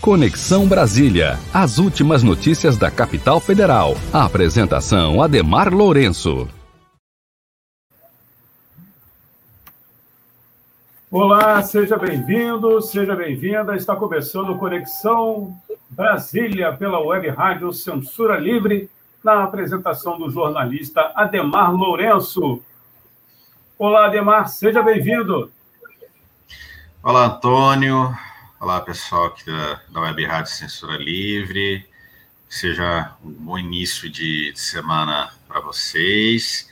Conexão Brasília. As últimas notícias da capital federal. A apresentação Ademar Lourenço. Olá, seja bem-vindo, seja bem-vinda. Está começando Conexão Brasília pela Web Rádio Censura Livre, na apresentação do jornalista Ademar Lourenço. Olá, Ademar, seja bem-vindo. Olá, Antônio. Olá, pessoal aqui da, da Web Rádio Censura Livre. Seja um bom início de, de semana para vocês.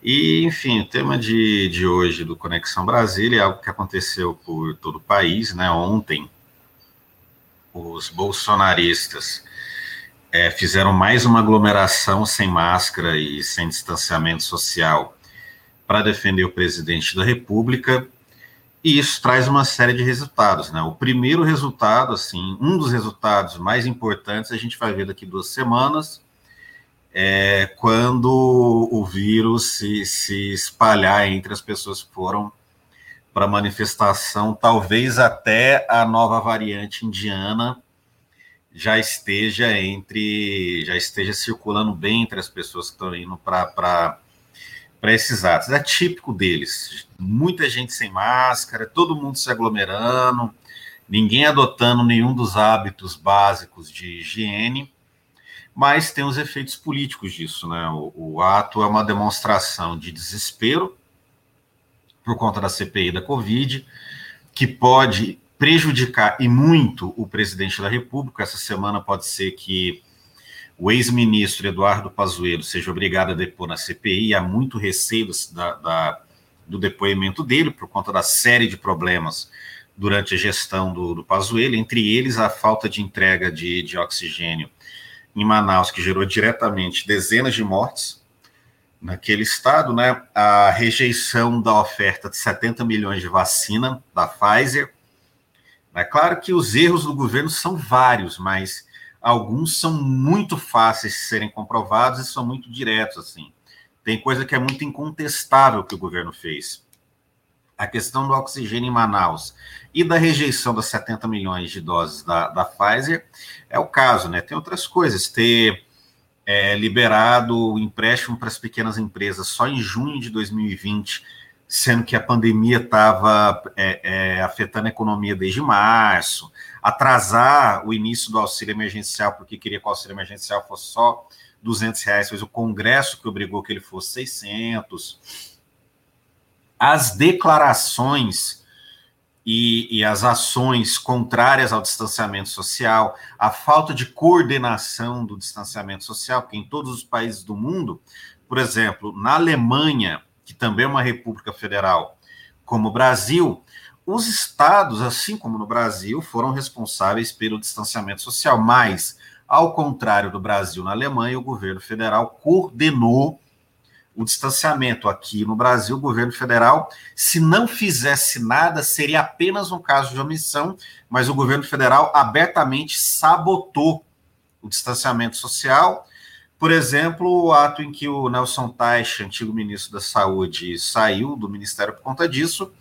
E, enfim, o tema de, de hoje do Conexão Brasília é algo que aconteceu por todo o país, né? Ontem, os bolsonaristas é, fizeram mais uma aglomeração sem máscara e sem distanciamento social para defender o presidente da República e isso traz uma série de resultados, né? O primeiro resultado, assim, um dos resultados mais importantes, a gente vai ver daqui duas semanas, é quando o vírus se, se espalhar entre as pessoas que foram para manifestação, talvez até a nova variante indiana já esteja entre, já esteja circulando bem entre as pessoas que estão indo para para esses atos. É típico deles. Muita gente sem máscara, todo mundo se aglomerando, ninguém adotando nenhum dos hábitos básicos de higiene, mas tem os efeitos políticos disso, né? O, o ato é uma demonstração de desespero por conta da CPI da Covid, que pode prejudicar e muito o presidente da República. Essa semana pode ser que o ex-ministro Eduardo Pazuello seja obrigado a depor na CPI, há muito receio da, da, do depoimento dele, por conta da série de problemas durante a gestão do, do Pazuello, entre eles a falta de entrega de, de oxigênio em Manaus, que gerou diretamente dezenas de mortes naquele estado, né? A rejeição da oferta de 70 milhões de vacina da Pfizer. É claro que os erros do governo são vários, mas alguns são muito fáceis de serem comprovados e são muito diretos, assim. Tem coisa que é muito incontestável que o governo fez. A questão do oxigênio em Manaus e da rejeição das 70 milhões de doses da, da Pfizer é o caso, né? Tem outras coisas, ter é, liberado o empréstimo para as pequenas empresas só em junho de 2020, sendo que a pandemia estava é, é, afetando a economia desde março, atrasar o início do auxílio emergencial, porque queria que o auxílio emergencial fosse só 200 reais, fez o Congresso que obrigou que ele fosse 600. As declarações e, e, as ações contrárias ao distanciamento social, a falta de coordenação do distanciamento social, porque em todos os países do mundo, por exemplo, na Alemanha, que também é uma república federal, como o Brasil, os estados, assim como no Brasil, foram responsáveis pelo distanciamento social, mas, ao contrário do Brasil, na Alemanha, o governo federal coordenou o distanciamento. Aqui no Brasil, o governo federal, se não fizesse nada, seria apenas um caso de omissão, mas o governo federal abertamente sabotou o distanciamento social. Por exemplo, o ato em que o Nelson Teich, antigo ministro da Saúde, saiu do ministério por conta disso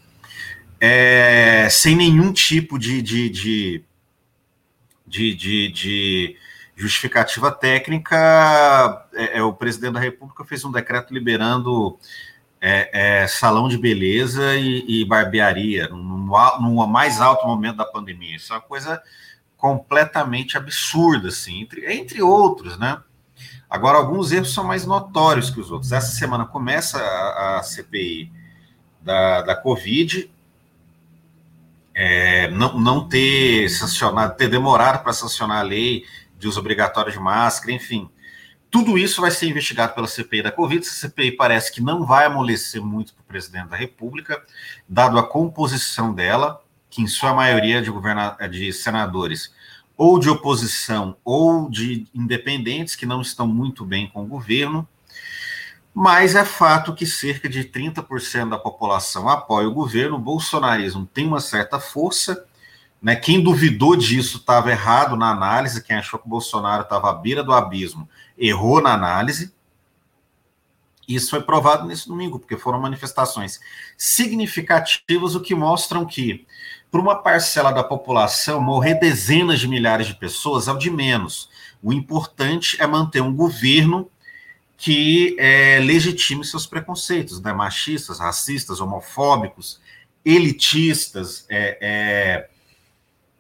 é, sem nenhum tipo de, de, de, de, de, justificativa técnica, é, é, o presidente da República fez um decreto liberando é, é, salão de beleza e, e barbearia no, no, mais alto momento da pandemia. Isso é uma coisa completamente absurda, assim, entre, entre outros, né? Agora, alguns erros são mais notórios que os outros. Essa semana começa a, a CPI da, da Covid, é, não, não ter sancionado, ter demorado para sancionar a lei de uso obrigatório de máscara, enfim. Tudo isso vai ser investigado pela CPI da Covid. Essa CPI parece que não vai amolecer muito para o presidente da República, dado a composição dela, que em sua maioria de, governa de senadores ou de oposição ou de independentes que não estão muito bem com o governo. Mas é fato que cerca de 30% da população apoia o governo, o bolsonarismo tem uma certa força. Né? Quem duvidou disso estava errado na análise, quem achou que o Bolsonaro estava à beira do abismo errou na análise. Isso foi provado nesse domingo, porque foram manifestações significativas, o que mostram que, para uma parcela da população, morrer dezenas de milhares de pessoas é o de menos. O importante é manter um governo que é, legitime seus preconceitos, né? machistas, racistas, homofóbicos, elitistas, é, é,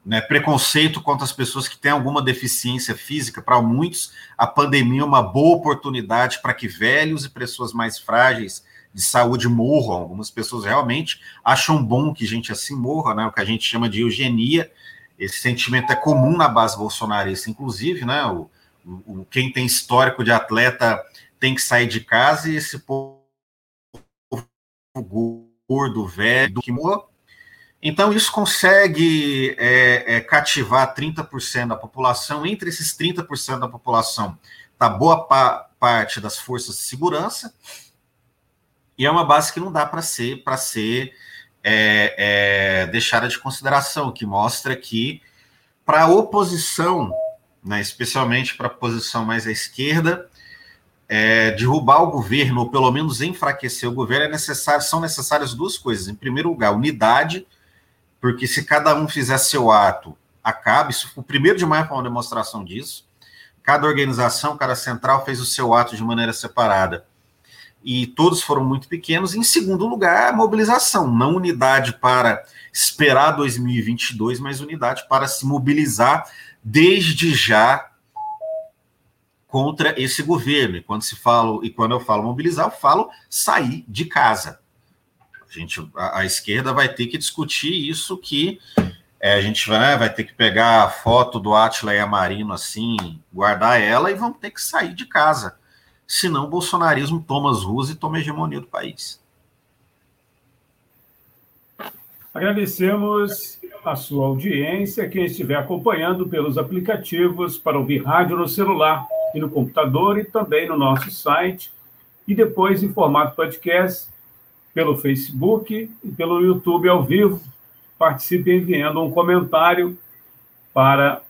né? preconceito contra as pessoas que têm alguma deficiência física. Para muitos, a pandemia é uma boa oportunidade para que velhos e pessoas mais frágeis de saúde morram. Algumas pessoas realmente acham bom que gente assim morra, né? o que a gente chama de eugenia. Esse sentimento é comum na base bolsonarista, inclusive, né? O, o, quem tem histórico de atleta tem que sair de casa e esse povo gordo, velho, que morra. Então, isso consegue é, é, cativar 30% da população. Entre esses 30% da população, está boa pa parte das forças de segurança. E é uma base que não dá para ser, para ser é, é, deixada de consideração, que mostra que, para a oposição, né, especialmente para a posição mais à esquerda, é, derrubar o governo, ou pelo menos enfraquecer o governo, é necessário, são necessárias duas coisas. Em primeiro lugar, unidade, porque se cada um fizer seu ato, acabe. Isso, o primeiro de maio foi uma demonstração disso. Cada organização, cada central fez o seu ato de maneira separada. E todos foram muito pequenos. Em segundo lugar, mobilização, não unidade para esperar 2022, mas unidade para se mobilizar desde já contra esse governo. E quando se fala, e quando eu falo mobilizar, eu falo sair de casa. A gente, a, a esquerda vai ter que discutir isso que é, a gente né, vai ter que pegar a foto do Atila e a Marino assim, guardar ela e vamos ter que sair de casa. Senão o bolsonarismo toma as ruas e toma a hegemonia do país. Agradecemos a sua audiência, quem estiver acompanhando pelos aplicativos para ouvir rádio no celular e no computador e também no nosso site, e depois em formato podcast pelo Facebook e pelo YouTube ao vivo. Participe enviando um comentário para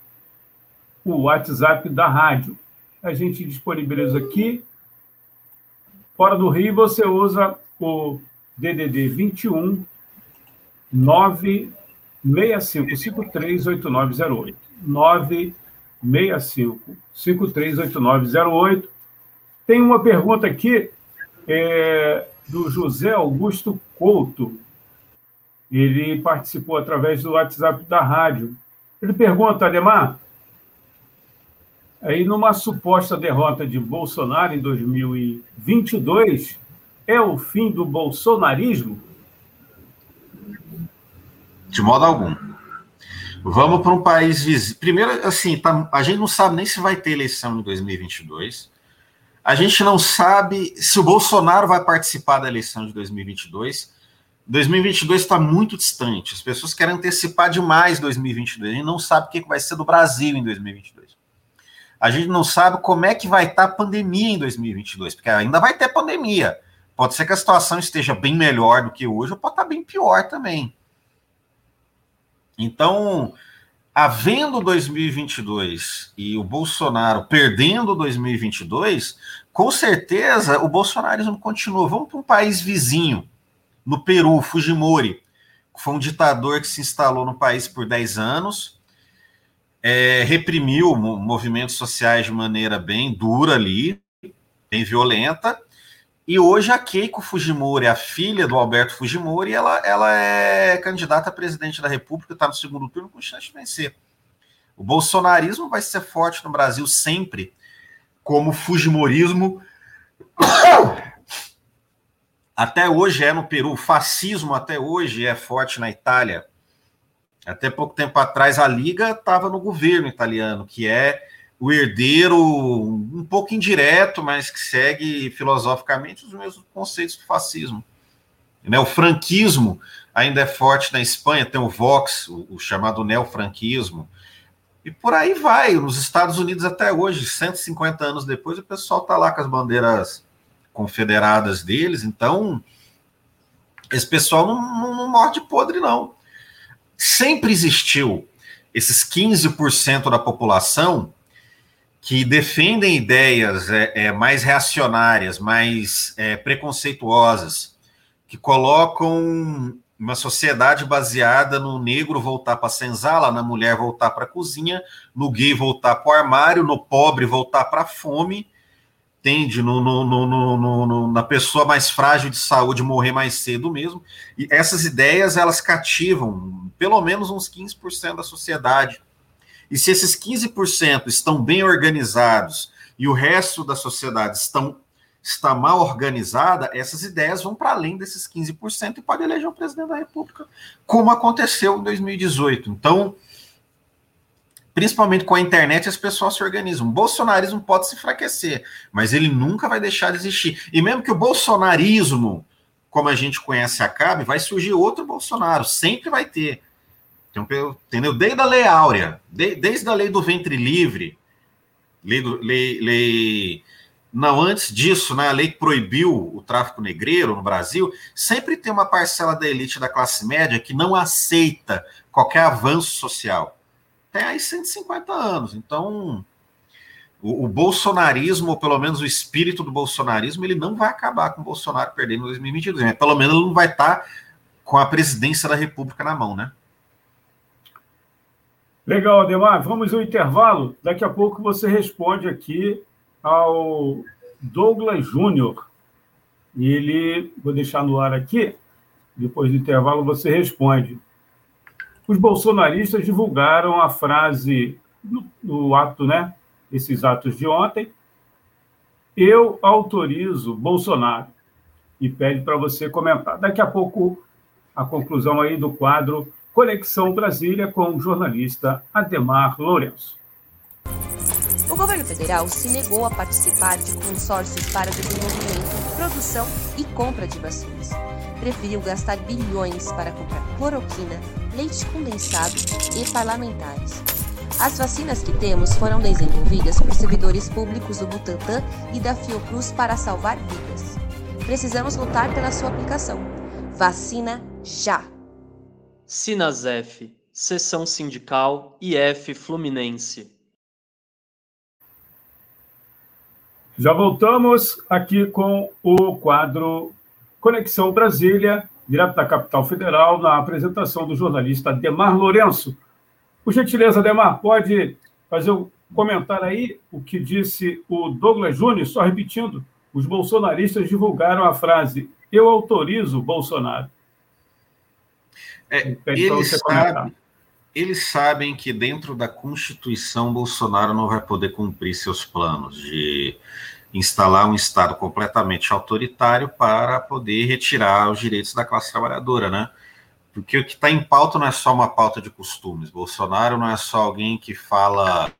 o WhatsApp da rádio. A gente disponibiliza aqui. Fora do Rio, você usa o DDD 21 965538908. 965538908. Tem uma pergunta aqui é, do José Augusto Couto. Ele participou através do WhatsApp da rádio. Ele pergunta, Ademar, aí numa suposta derrota de Bolsonaro em 2022, é o fim do bolsonarismo? De modo algum. Vamos para um país vizinho. Primeiro, assim, tá, a gente não sabe nem se vai ter eleição em 2022. A gente não sabe se o Bolsonaro vai participar da eleição de 2022. 2022 está muito distante. As pessoas querem antecipar demais 2022. A gente não sabe o que vai ser do Brasil em 2022. A gente não sabe como é que vai estar a pandemia em 2022, porque ainda vai ter pandemia. Pode ser que a situação esteja bem melhor do que hoje, ou pode estar bem pior também. Então, havendo 2022 e o Bolsonaro perdendo 2022, com certeza o bolsonarismo continua. Vamos para um país vizinho, no Peru, Fujimori, foi um ditador que se instalou no país por 10 anos, é, reprimiu movimentos sociais de maneira bem dura ali, bem violenta, e hoje a Keiko Fujimori, a filha do Alberto Fujimori, ela, ela é candidata a presidente da República, está no segundo turno com chance de vencer. O bolsonarismo vai ser forte no Brasil sempre, como o Fujimorismo até hoje é no Peru, o fascismo até hoje é forte na Itália. Até pouco tempo atrás a Liga estava no governo italiano, que é o herdeiro um pouco indireto, mas que segue filosoficamente os mesmos conceitos do fascismo. Né? O franquismo ainda é forte na Espanha, tem o Vox, o, chamado neofranquismo, e por aí vai. Nos Estados Unidos até hoje, 150 anos depois, o pessoal está lá com as bandeiras confederadas deles, então esse pessoal não, não, não morde podre, não. Sempre existiu esses 15% da população que defendem ideias é, é, mais reacionárias, mais é, preconceituosas, que colocam uma sociedade baseada no negro voltar para a senzala, na mulher voltar para a cozinha, no gay voltar para o armário, no pobre voltar para a fome, entende? No, no, no, na pessoa mais frágil de saúde morrer mais cedo mesmo. E essas ideias, elas cativam pelo menos uns 15% da sociedade. E se esses 15% estão bem organizados e o resto da sociedade estão está mal organizada, essas ideias vão para além desses 15% e pode eleger o presidente da República, como aconteceu em 2018. Então, principalmente com a internet, as pessoas se organizam. O bolsonarismo pode se enfraquecer, mas ele nunca vai deixar de existir. E mesmo que o bolsonarismo, como a gente conhece, acabe, vai surgir outro Bolsonaro, sempre vai ter. Entendeu? Desde a Lei Áurea, desde a lei do ventre livre, lei, do, lei, lei não, antes disso, né, a lei que proibiu o tráfico negreiro no Brasil, sempre tem uma parcela da elite da classe média que não aceita qualquer avanço social. Tem aí 150 anos. Então, o, o, bolsonarismo, ou pelo menos o espírito do bolsonarismo, ele não vai acabar com o Bolsonaro perdendo em 2022. Mas pelo menos ele não vai estar com a presidência da República na mão, né? Legal, Ademar. Vamos ao intervalo. Daqui a pouco você responde aqui ao Douglas Júnior. Ele, vou deixar no ar aqui, depois do intervalo você responde. Os bolsonaristas divulgaram a frase no, no ato, né? Esses atos de ontem. Eu autorizo Bolsonaro. E pede para você comentar. Daqui a pouco, a conclusão aí do quadro Conexão Brasília com o jornalista Ademar Lourenço. O governo federal se negou a participar de consórcios para desenvolvimento, produção e compra de vacinas. Preferiu gastar bilhões para comprar cloroquina, leite condensado e parlamentares. As vacinas que temos foram desenvolvidas por servidores públicos do Butantan e da Fiocruz para salvar vidas. Precisamos lutar pela sua aplicação. Vacina já! Sinasef, Seção Sindical IF Fluminense. Já voltamos aqui com o quadro Conexão Brasília, direto da capital federal, na apresentação do jornalista Demar Lourenço. Por gentileza, Demar, pode fazer um comentário aí o que disse o Douglas Júnior, só repetindo, os bolsonaristas divulgaram a frase eu autorizo Bolsonaro. É, eles, sabe, eles sabem que dentro da Constituição Bolsonaro não vai poder cumprir seus planos de instalar um Estado completamente autoritário para poder retirar os direitos da classe trabalhadora, né? Porque o que está em pauta não é só uma pauta de costumes. Bolsonaro não é só alguém que fala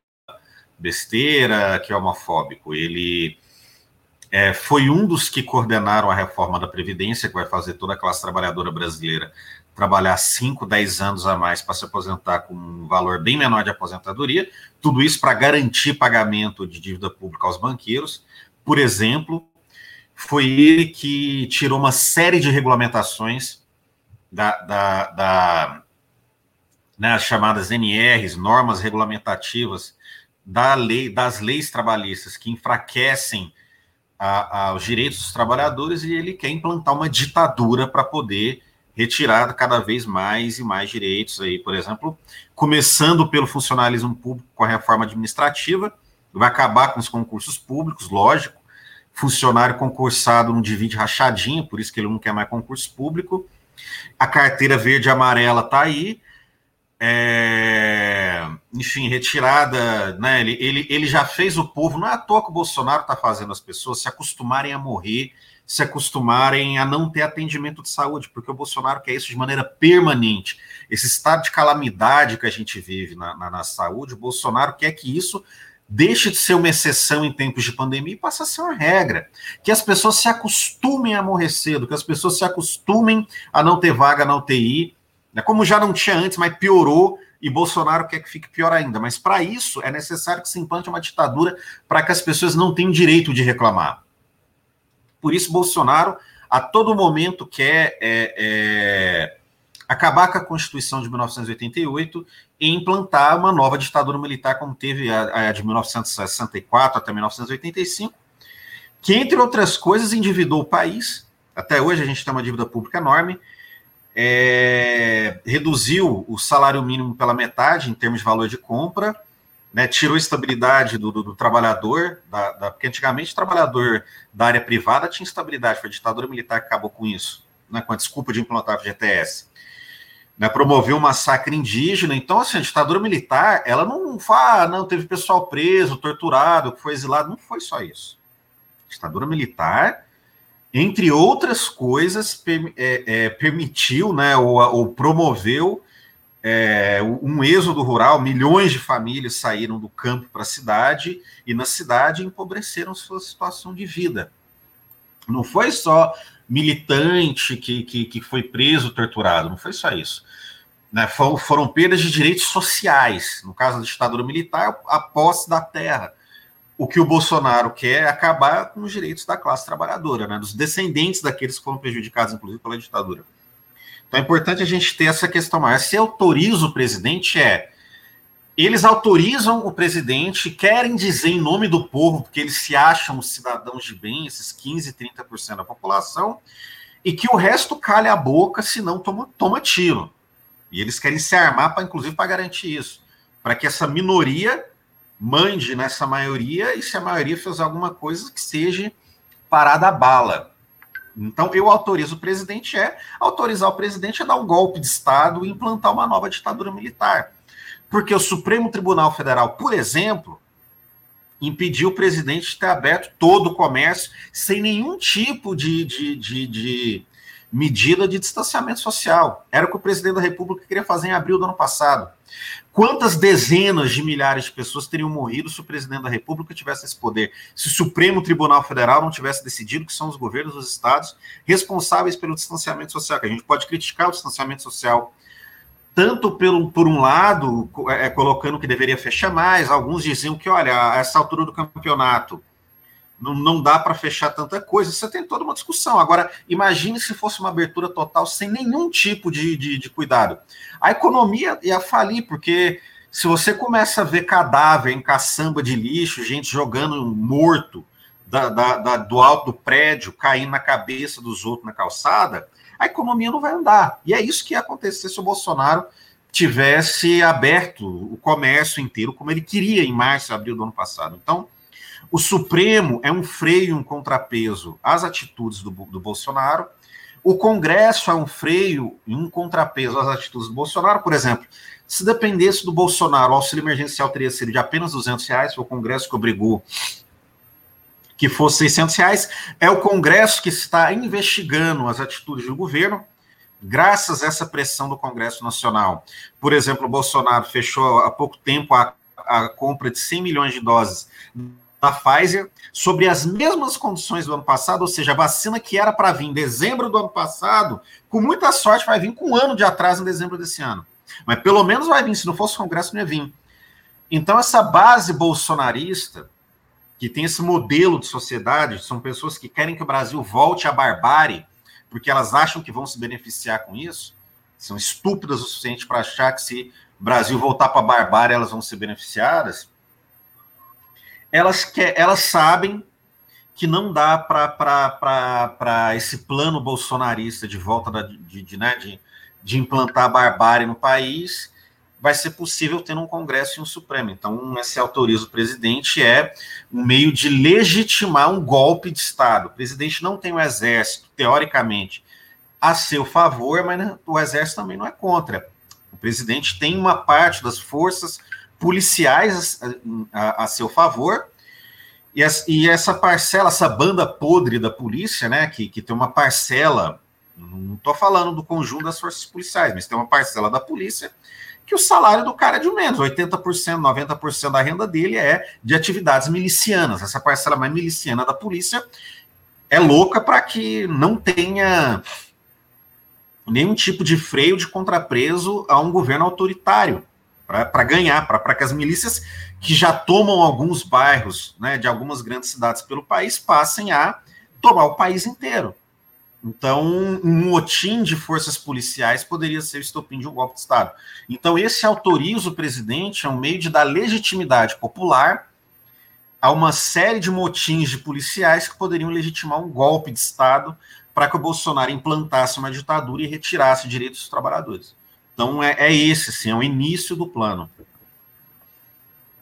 besteira, que é homofóbico. Ele é, foi um dos que coordenaram a reforma da Previdência, que vai fazer toda a classe trabalhadora brasileira trabalhar 5, 10 anos a mais para se aposentar com um valor bem menor de aposentadoria, tudo isso para garantir pagamento de dívida pública aos banqueiros. Por exemplo, foi ele que tirou uma série de regulamentações da, da, da né, chamadas NRs, normas regulamentativas da lei, das leis trabalhistas que enfraquecem a, a, os direitos dos trabalhadores e ele quer implantar uma ditadura para poder retirada cada vez mais e mais direitos aí, por exemplo, começando pelo funcionalismo público com a reforma administrativa, vai acabar com os concursos públicos, lógico. Funcionário concursado não divide rachadinha, por isso que ele não quer mais concurso público. A carteira verde e amarela está aí. É, enfim, retirada, né? Ele, ele, ele já fez o povo, não é à toa que o Bolsonaro está fazendo as pessoas se acostumarem a morrer se acostumarem a não ter atendimento de saúde, porque o Bolsonaro quer isso de maneira permanente. Esse estado de calamidade que a gente vive na, na, na saúde, o Bolsonaro quer que isso deixe de ser uma exceção em tempos de pandemia e passe a ser uma regra. Que as pessoas se acostumem a morrer cedo, que as pessoas se acostumem a não ter vaga na UTI, né? como já não tinha antes, mas piorou e Bolsonaro quer que fique pior ainda. Mas para isso é necessário que se implante uma ditadura para que as pessoas não tenham direito de reclamar. Por isso, Bolsonaro a todo momento quer é, é, acabar com a Constituição de 1988 e implantar uma nova ditadura militar, como teve a, a de 1964 até 1985, que, entre outras coisas, endividou o país. Até hoje a gente tem uma dívida pública enorme. É, reduziu o salário mínimo pela metade em termos de valor de compra, né, tirou a estabilidade do, do, do trabalhador, da, da, porque antigamente o trabalhador da área privada tinha estabilidade, foi a ditadura militar que acabou com isso, né, com a desculpa de implantar o FGTS né, promoveu um massacre indígena. Então, assim, a ditadura militar, ela não fala, ah, não, teve pessoal preso, torturado, que foi exilado. Não foi só isso. A ditadura militar, entre outras coisas, é, é, permitiu, né, ou, ou promoveu é, um êxodo rural. Milhões de famílias saíram do campo para a cidade e na cidade empobreceram sua situação de vida. Não foi só militante que, que, que foi preso, torturado, não foi só isso né, foram, foram perdas de direitos sociais. No caso da ditadura militar, a posse da terra. O que o Bolsonaro quer é acabar com os direitos da classe trabalhadora, né, dos descendentes daqueles que foram prejudicados, inclusive, pela ditadura. Então é importante a gente ter essa questão mais. Se autoriza o presidente, é. Eles autorizam o presidente, querem dizer em nome do povo, porque eles se acham cidadãos de bem, esses 15, 30% da população, e que o resto calha a boca, senão toma, toma tiro. E eles querem se armar, para inclusive, para garantir isso. Para que essa minoria mande nessa maioria e se a maioria fizer alguma coisa que seja parada a bala. Então, eu autorizo o presidente é autorizar o presidente a dar um golpe de Estado e implantar uma nova ditadura militar. Porque o Supremo Tribunal Federal, por exemplo, impediu o presidente de ter aberto todo o comércio sem nenhum tipo de, de, de, de medida de distanciamento social. Era o que o presidente da República queria fazer em abril do ano passado. Quantas dezenas de milhares de pessoas teriam morrido se o presidente da República tivesse esse poder? Se o Supremo Tribunal Federal não tivesse decidido que são os governos dos estados responsáveis pelo distanciamento social? Que a gente pode criticar o distanciamento social tanto pelo, por um lado, é, colocando que deveria fechar mais, alguns diziam que, olha, a essa altura do campeonato, não, não dá para fechar tanta coisa. Você tem toda uma discussão. Agora, imagine se fosse uma abertura total sem nenhum tipo de, de, de cuidado. A economia ia falir, porque se você começa a ver cadáver em caçamba de lixo, gente jogando morto da, da, da, do alto do prédio, caindo na cabeça dos outros na calçada, a economia não vai andar. E é isso que ia acontecer se o Bolsonaro tivesse aberto o comércio inteiro, como ele queria em março, abril do ano passado. Então, o Supremo é um freio, um contrapeso às atitudes do, do Bolsonaro. O Congresso é um freio e um contrapeso às atitudes do Bolsonaro. Por exemplo, se dependesse do Bolsonaro, o auxílio emergencial teria sido de apenas 200 reais, foi o Congresso que obrigou que fosse 600 reais. É o Congresso que está investigando as atitudes do governo, graças a essa pressão do Congresso Nacional. Por exemplo, o Bolsonaro fechou há pouco tempo a, a compra de 100 milhões de doses da Pfizer sobre as mesmas condições do ano passado, ou seja, a vacina que era para vir em dezembro do ano passado, com muita sorte vai vir com um ano de atraso em dezembro desse ano. Mas pelo menos vai vir, se não fosse o Congresso, não ia vir. Então, essa base bolsonarista, que tem esse modelo de sociedade, são pessoas que querem que o Brasil volte à barbárie, porque elas acham que vão se beneficiar com isso, são estúpidas o suficiente para achar que se o Brasil voltar para a barbárie, elas vão ser beneficiadas. Elas, elas sabem que não dá para esse plano bolsonarista de volta da, de, de, né, de, de implantar a barbárie no país, vai ser possível ter um Congresso e um Supremo. Então, esse autoriza o presidente é um meio de legitimar um golpe de Estado. O presidente não tem o exército, teoricamente, a seu favor, mas o exército também não é contra. O presidente tem uma parte das forças policiais a, a, a seu favor. E, e, essa parcela, essa banda podre da polícia, né, que, que tem uma parcela, não estou falando do conjunto das forças policiais, mas tem uma parcela da polícia que o salário do cara é de menos, 80%, 90% da renda dele é de atividades milicianas. Essa parcela mais miliciana da polícia é louca para que não tenha nenhum tipo de freio de contrapreso a um governo autoritário para ganhar, para que as milícias que já tomam alguns bairros né, de algumas grandes cidades pelo país passem a tomar o país inteiro. Então, um motim de forças policiais poderia ser o estopim de um golpe de Estado. Então, esse autoriza o presidente a um meio de dar legitimidade popular a uma série de motins de policiais que poderiam legitimar um golpe de Estado para que o Bolsonaro implantasse uma ditadura e retirasse direitos dos trabalhadores. Então, é, é esse, sim, é o início do plano.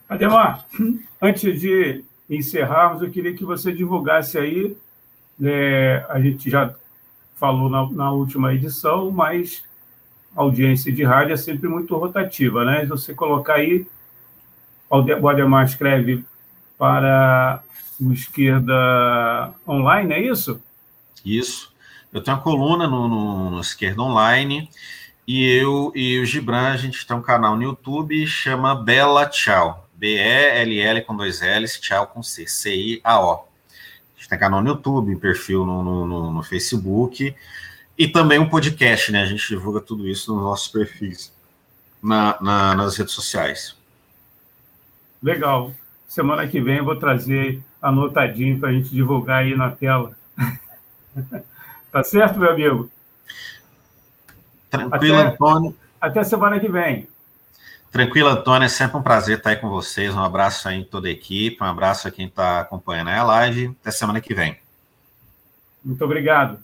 Ademar, antes de encerrarmos, eu queria que você divulgasse aí, é, a gente já falou na, na, última edição, mas a audiência de rádio é sempre muito rotativa, né? Você colocar aí, o Ademar escreve para o Esquerda Online, é isso? Isso. Eu tenho uma coluna no, no, no Esquerda Online e eu e o Gibran, a gente tem um canal no YouTube chama Bela Tchau. B-E-L-L com dois L's, tchau com C, C-I-A-O. Gente tem canal no YouTube, perfil no, no, no, Facebook e também um podcast, né? A gente divulga tudo isso nos nossos perfis na, na, nas redes sociais. Legal. Semana que vem eu vou trazer anotadinho para a gente divulgar aí na tela. tá certo, meu amigo? Tranquilo, até, Antônio. Até semana que vem. Tranquilo, Antônio. É sempre um prazer estar aí com vocês. Um abraço aí em toda a equipe. Um abraço a quem está acompanhando a live. Até semana que vem. Muito obrigado.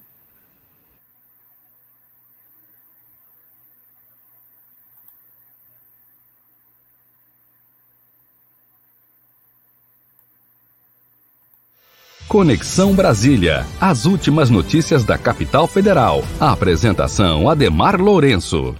Conexão Brasília. As últimas notícias da capital federal. A apresentação Ademar Lourenço.